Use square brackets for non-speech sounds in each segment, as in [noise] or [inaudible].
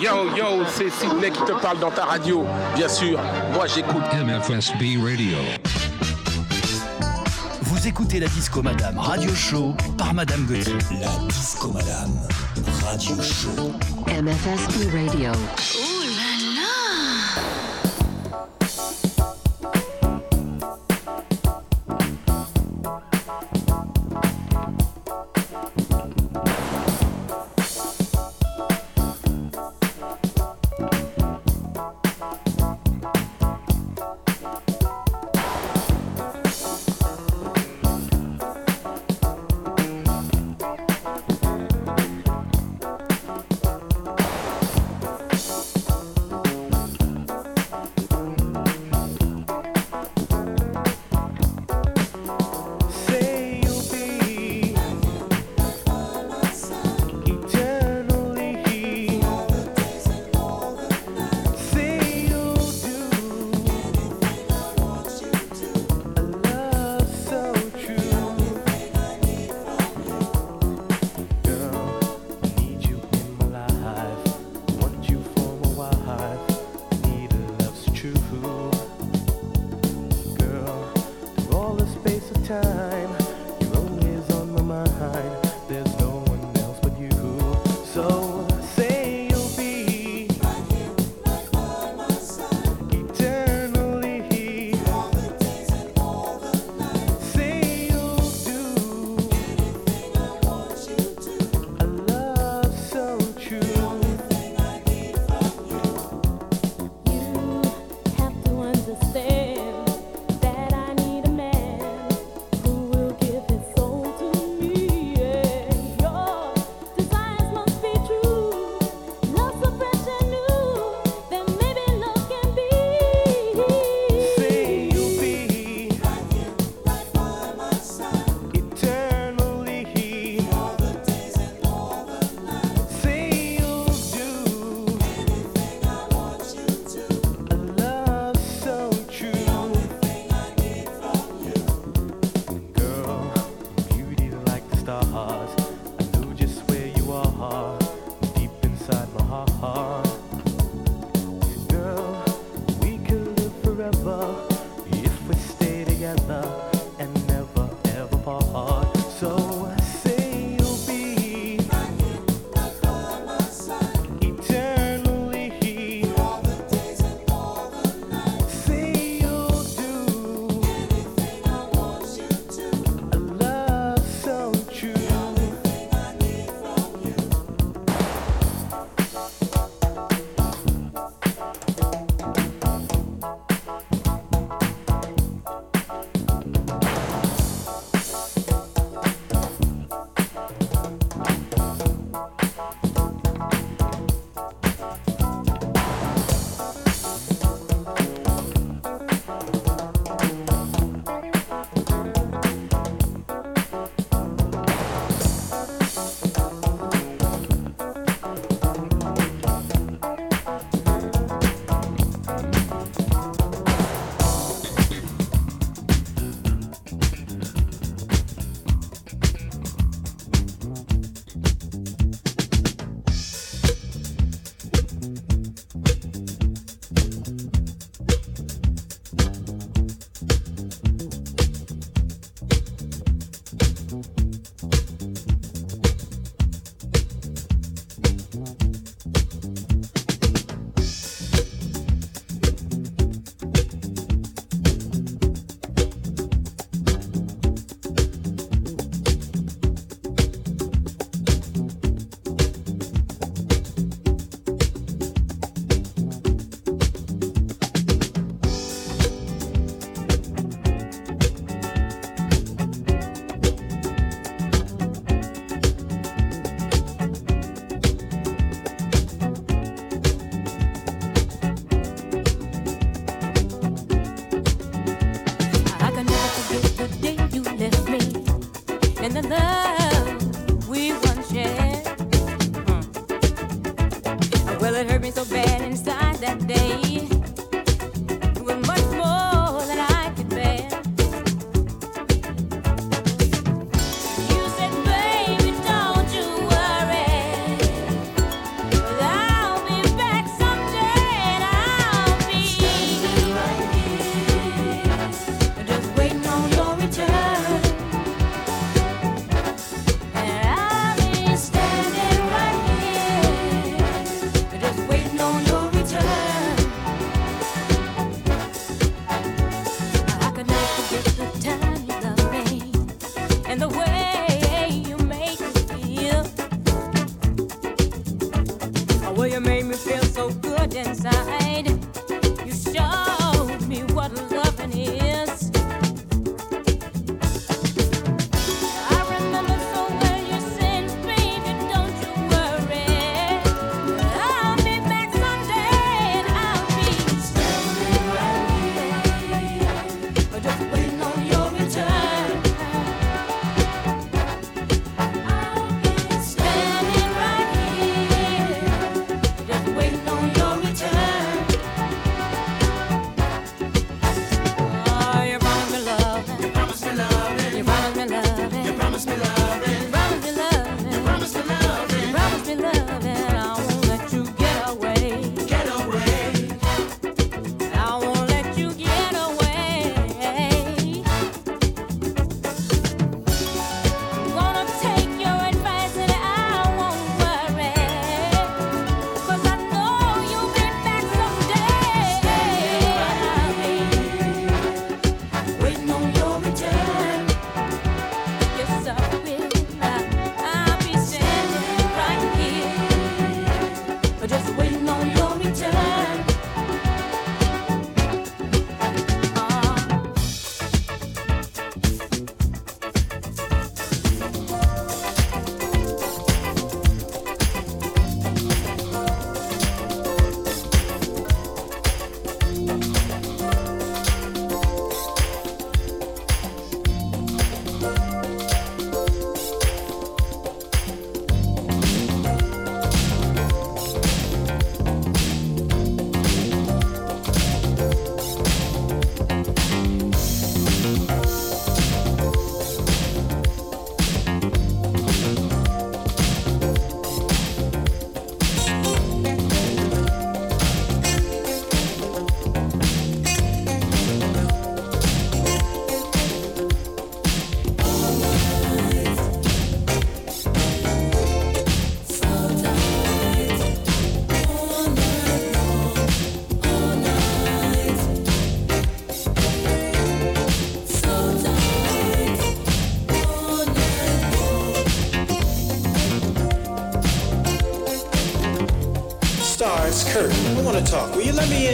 Yo, yo, c'est Sidney qui te parle dans ta radio. Bien sûr, moi j'écoute MFSB Radio. Vous écoutez la Disco Madame Radio Show par Madame Gauthier. La Disco Madame Radio Show. MFSB Radio.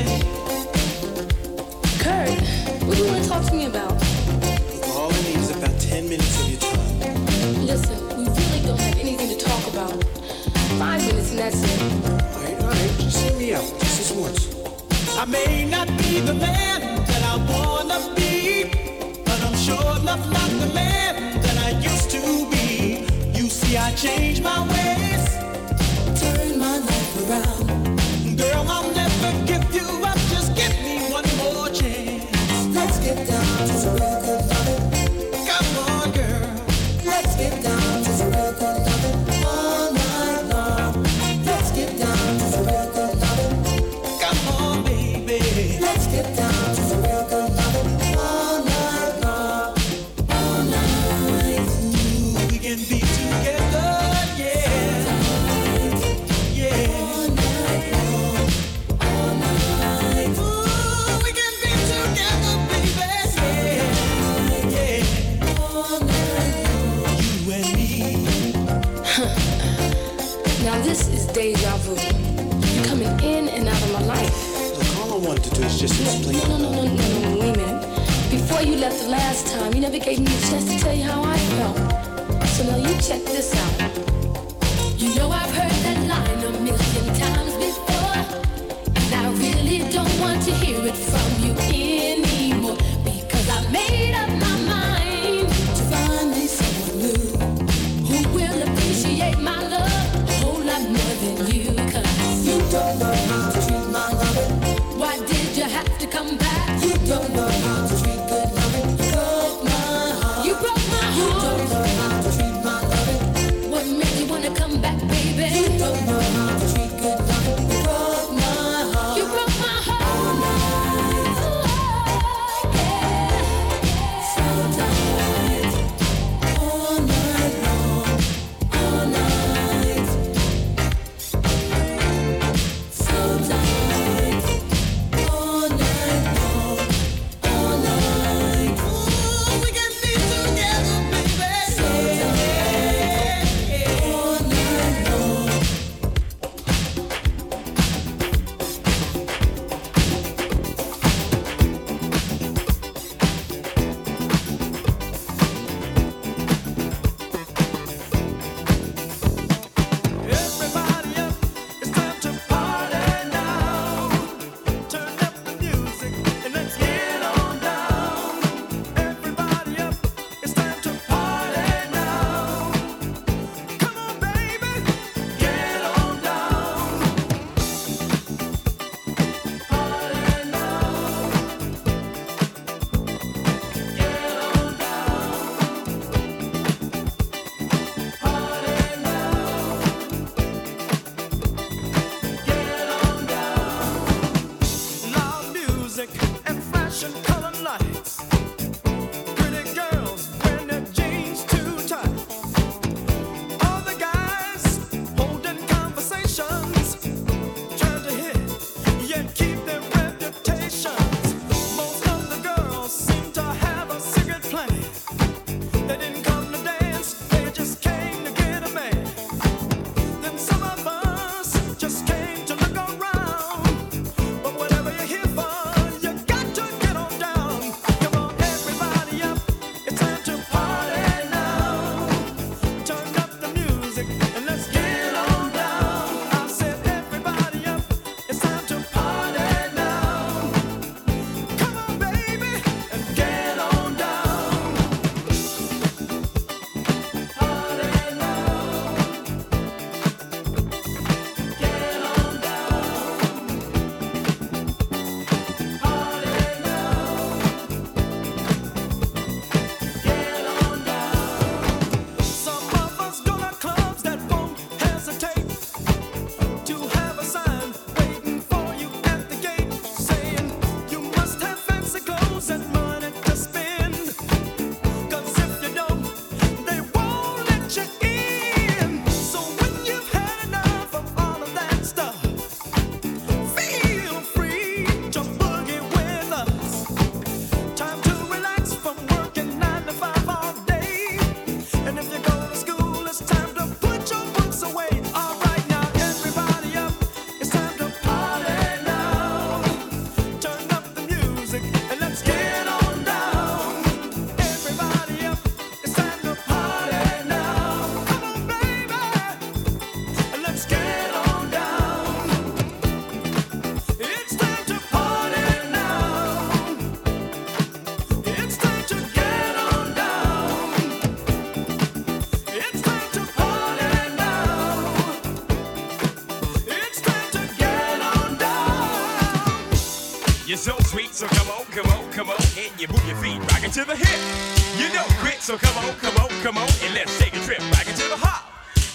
Talk. come on, and you move your feet, rock to the hip. You know quit, so come on, come on, come on, and let's take a trip, rock to the hop.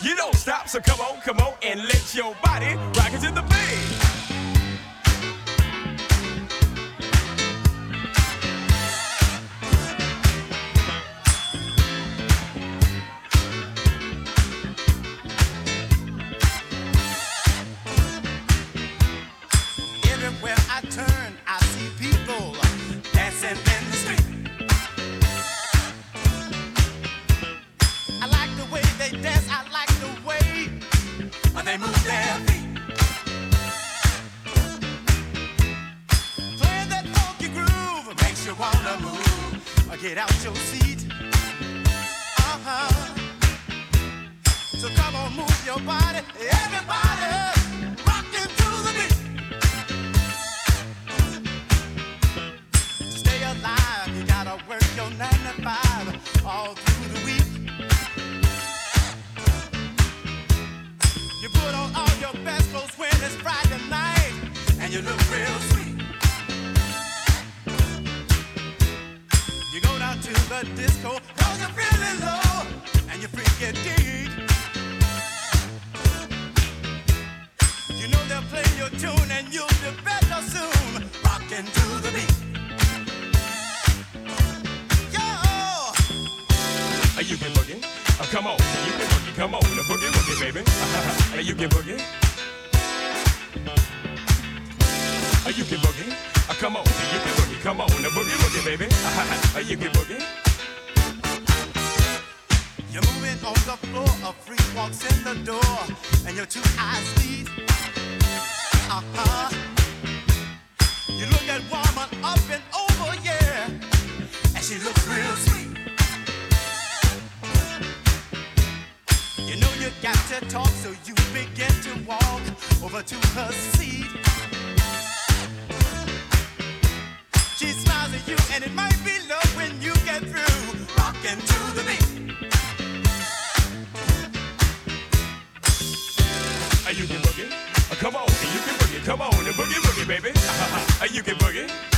You don't stop, so come on, come on, and let your body rock it to the beat. Come on, the boogie woogie, baby. [laughs] Uh, you can boogie. Uh, you can boogie. Uh, come on, you can boogie. Come on, the boogie woogie, baby. [laughs] Uh, you can boogie. You're moving on the floor, a freak walks in the door, and your two eyes meet. Uh-huh. You look at woman up and over, yeah, and she looks real sweet. got to talk, so you begin to walk over to her seat. She smiles at you, and it might be love when you get through rocking to the beat. You uh, can boogie, come on, you can boogie, come on and boogie, boogie, baby. [laughs] Uh, you can boogie.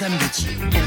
Madame Betty.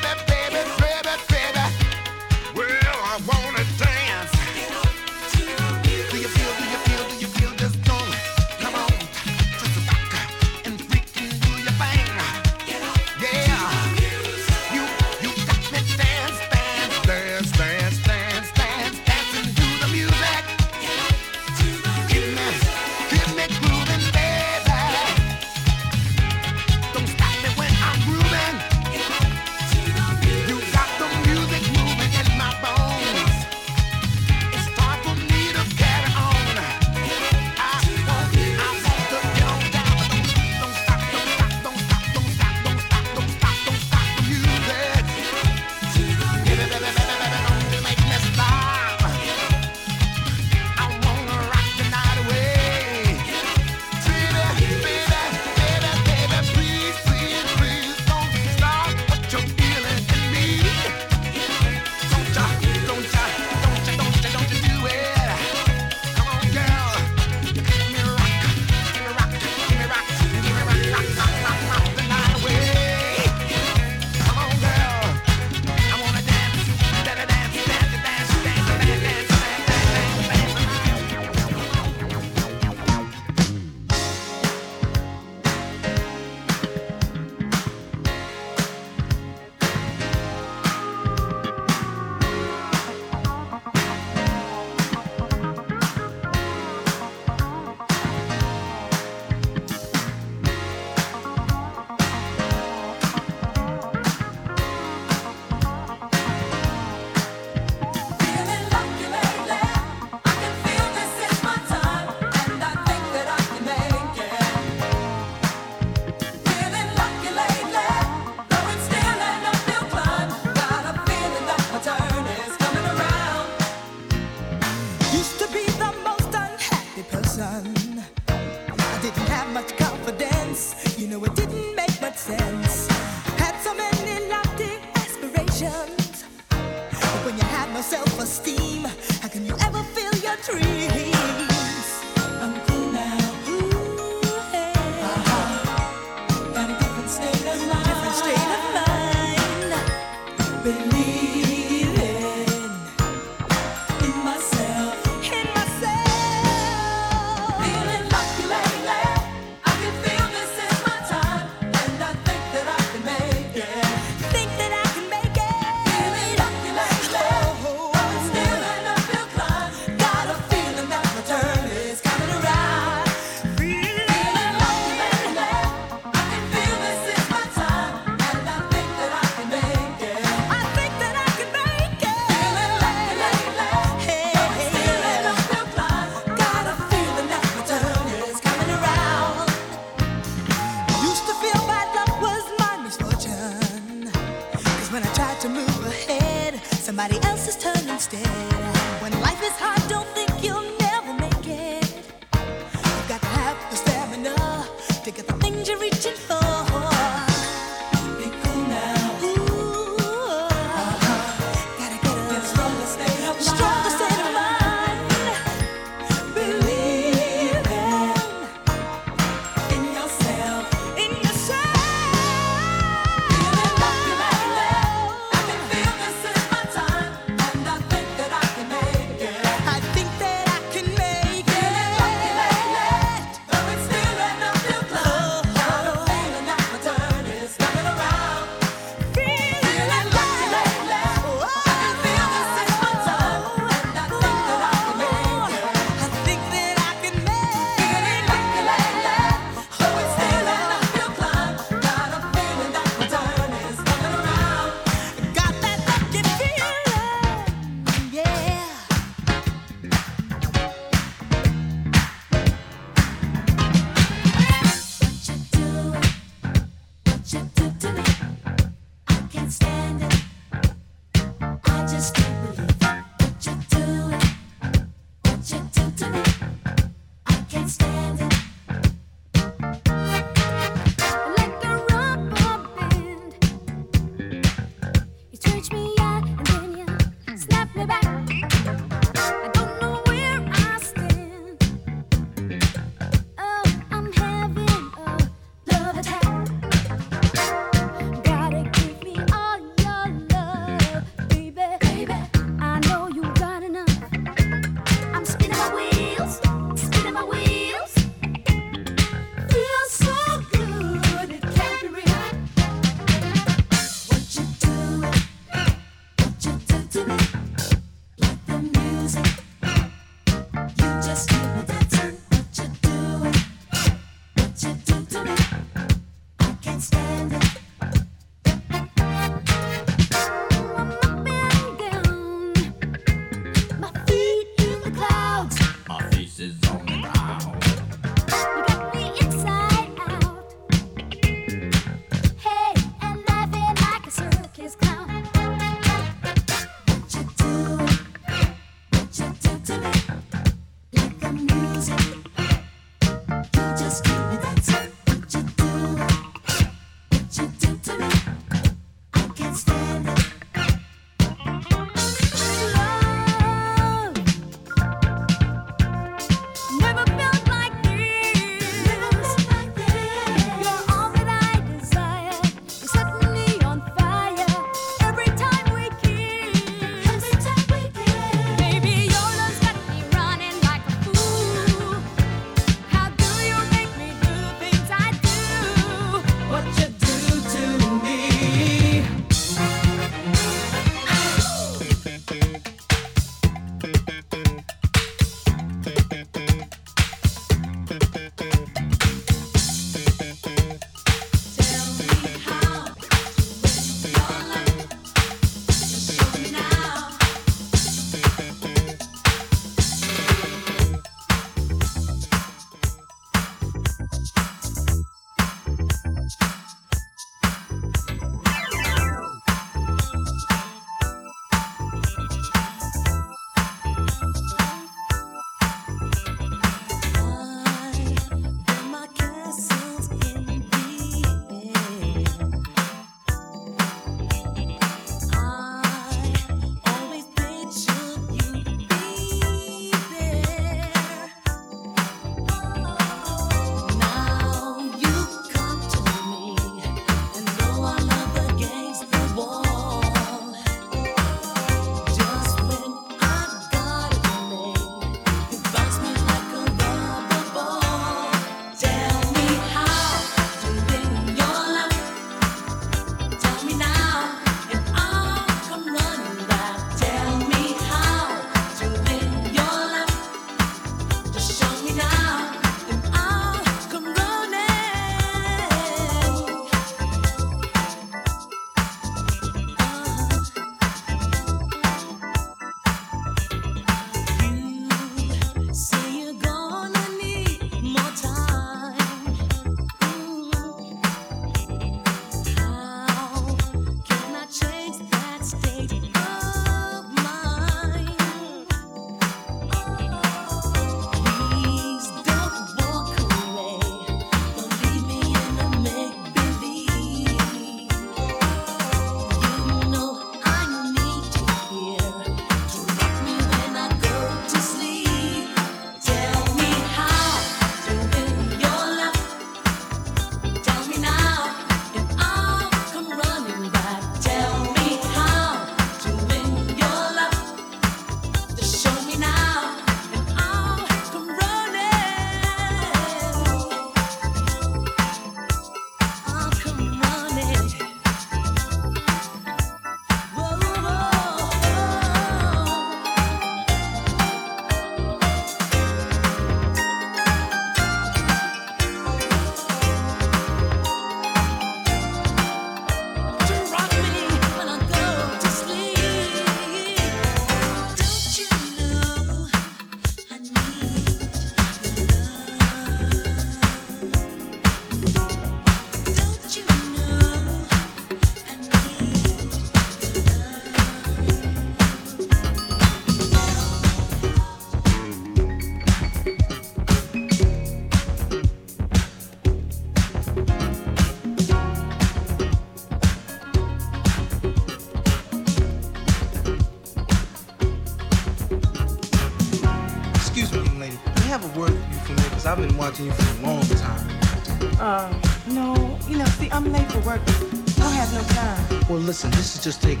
listen, this is just take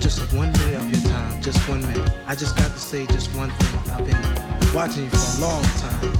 just one minute of your time, just one minute. I just got to say just one thing. I've been watching you for a long time.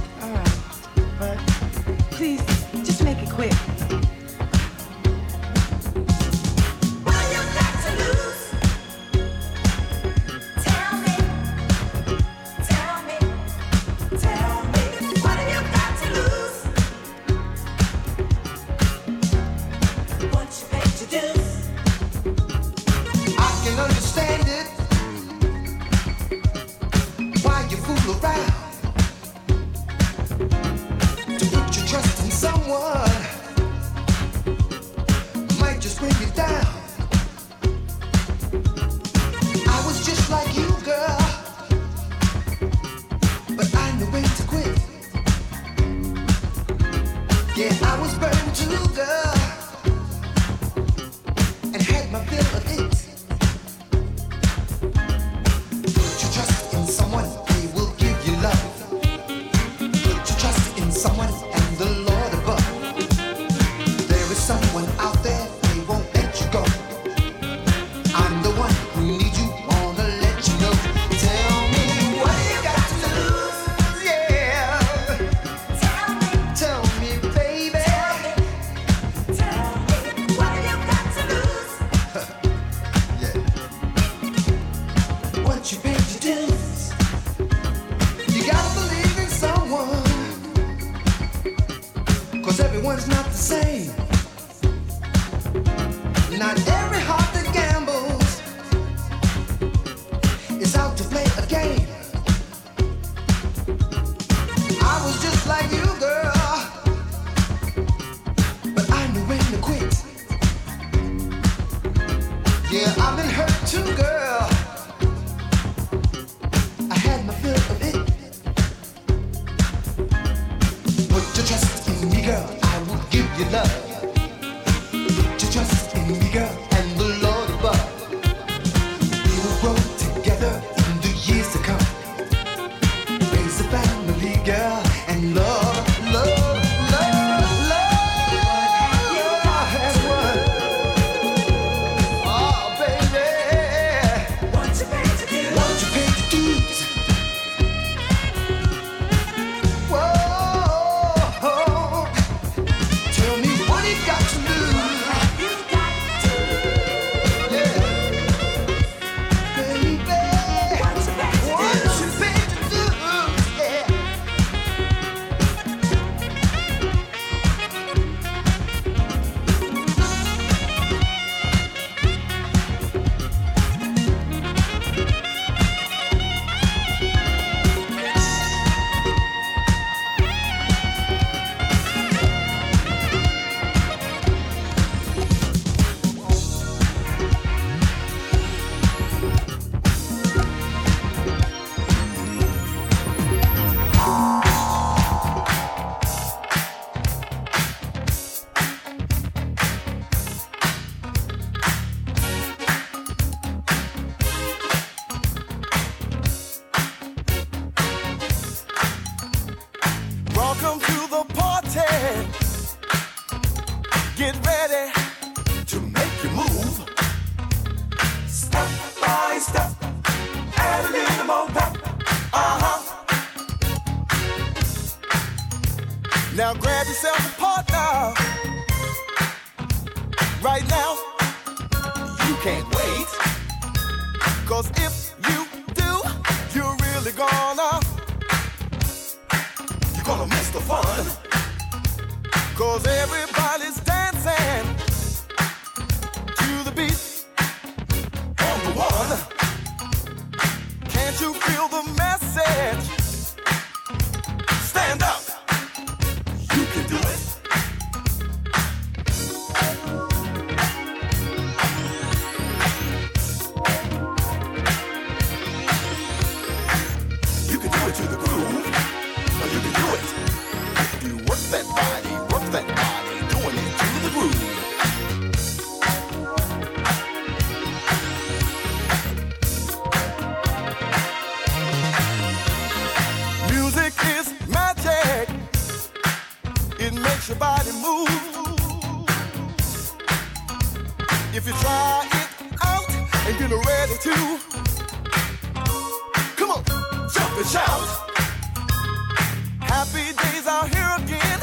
Days are here again.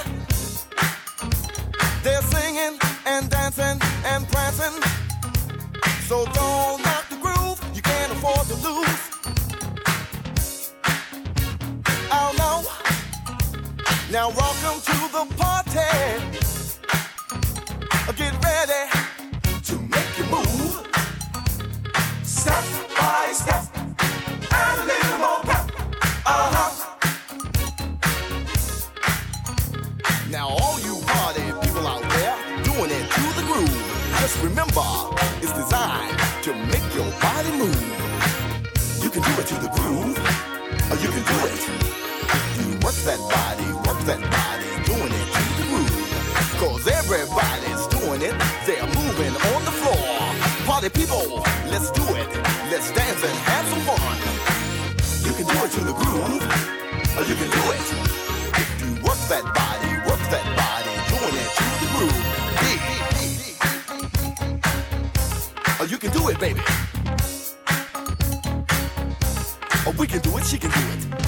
They're singing and dancing and prancing. So don't knock the groove, you can't afford to lose. Oh no. Now welcome to the party. Get ready to make you move. Step by step, and a little more pep. Uh-huh. Now Just remember, it's designed to make your body move. You can do it to the groove, or you can do it. You work that body, work that body, doing it to the groove. Cause everybody's doing it, they're moving on the floor. Party people, let's do it. Let's dance and have some fun. You can do it to the groove, or you can do it. You work that body, work that body, can do it, baby. Or we can do it, she can do it.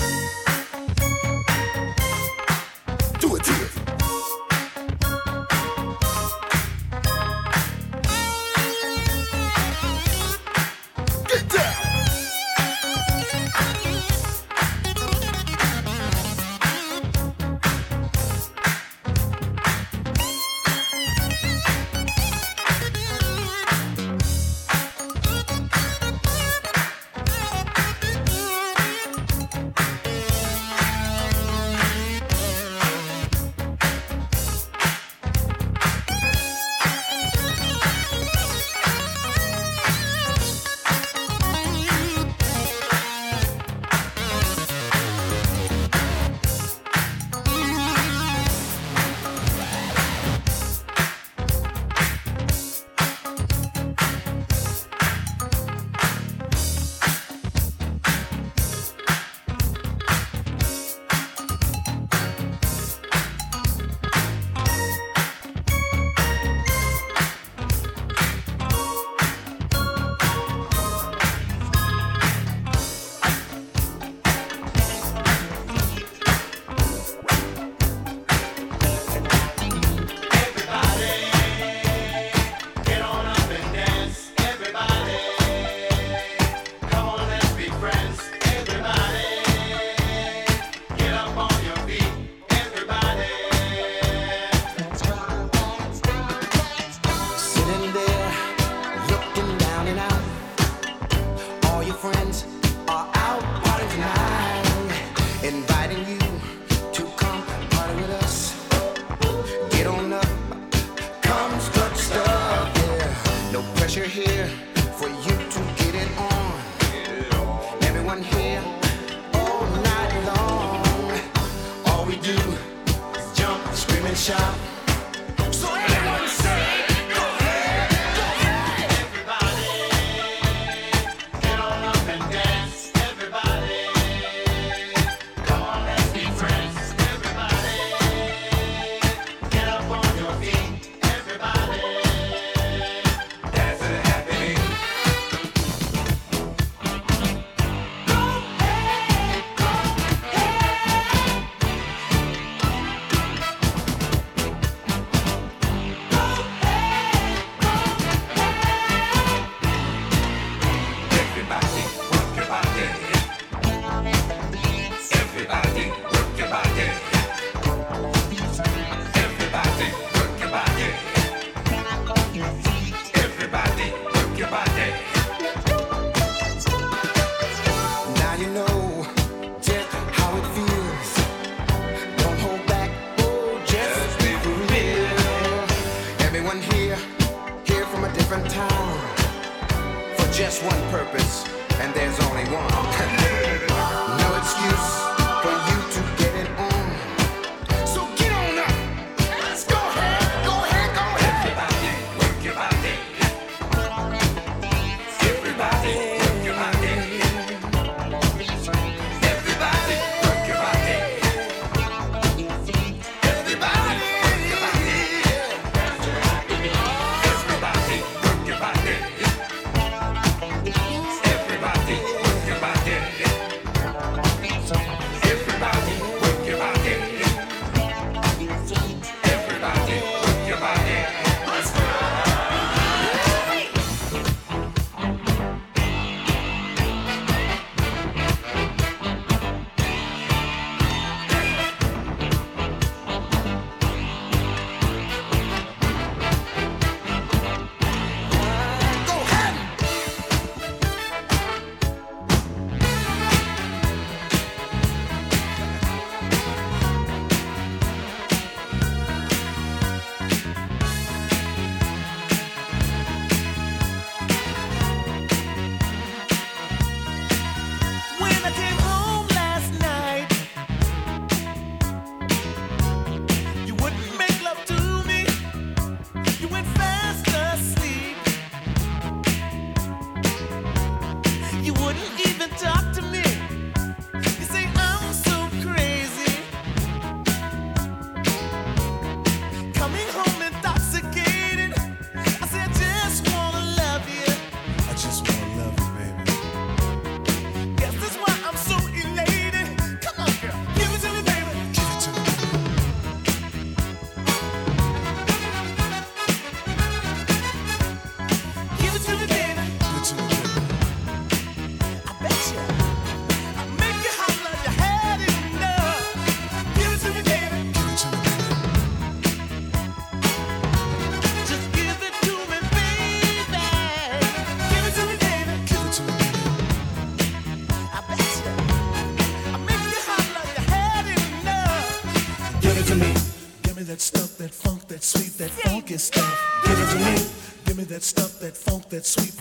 funky stuff. Give it to me. Give me that stuff, that funk, that sweet.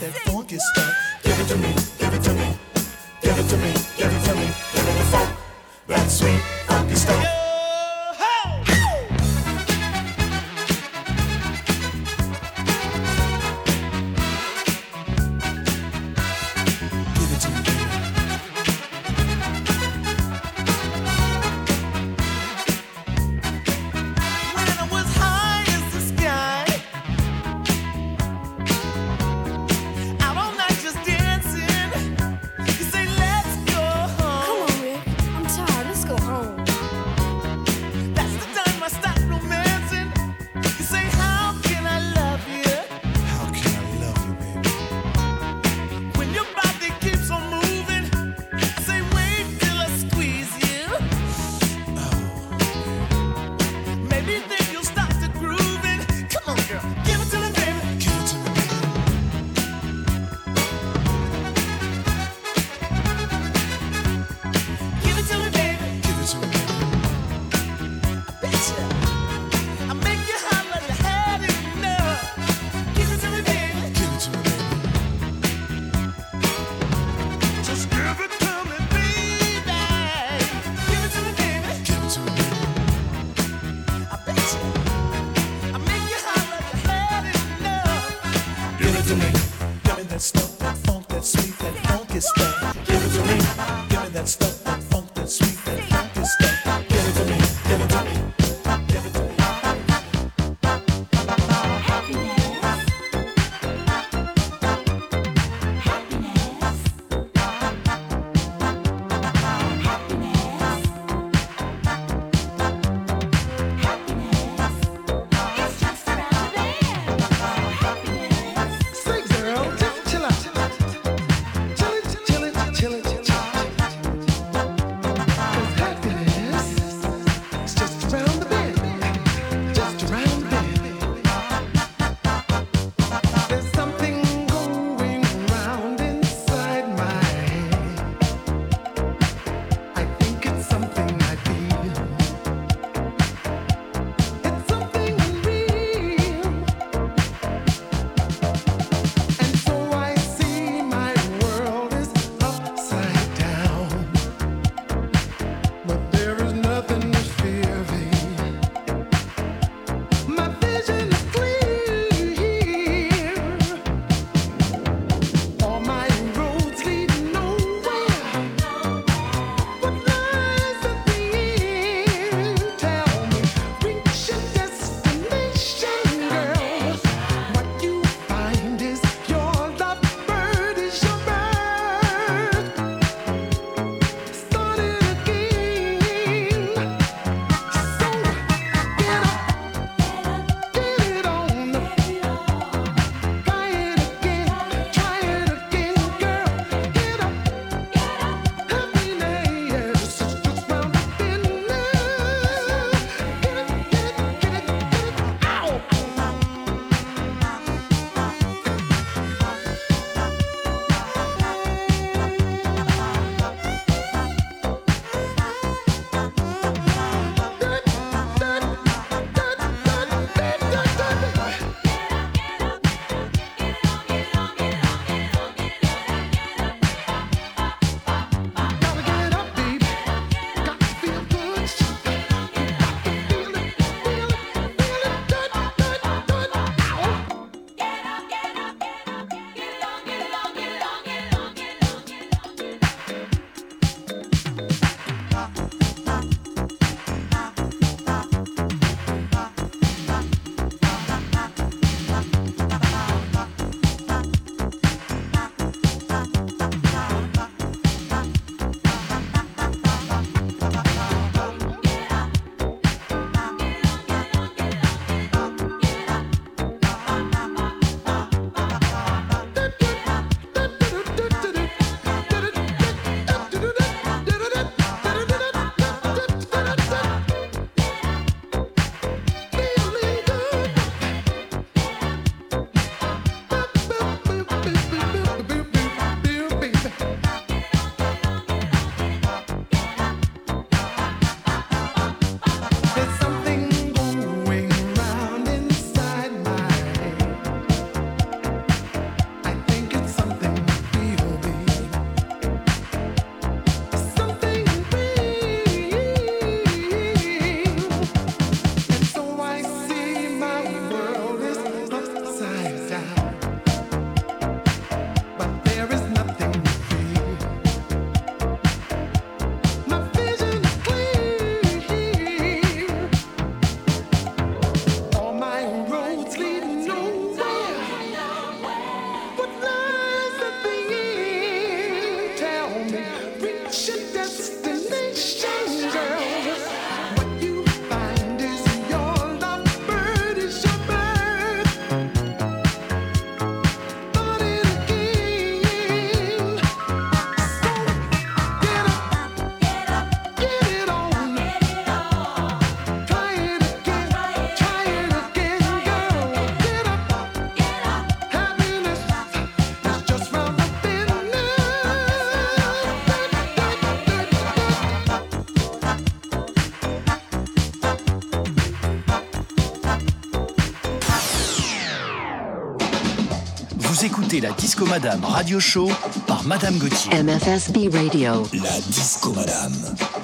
La Disco Madame Radio Show par Madame Gauthier. MFSB Radio. La Disco Madame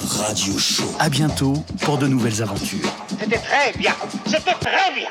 Radio Show. À bientôt pour de nouvelles aventures. C'était très bien. C'était très bien.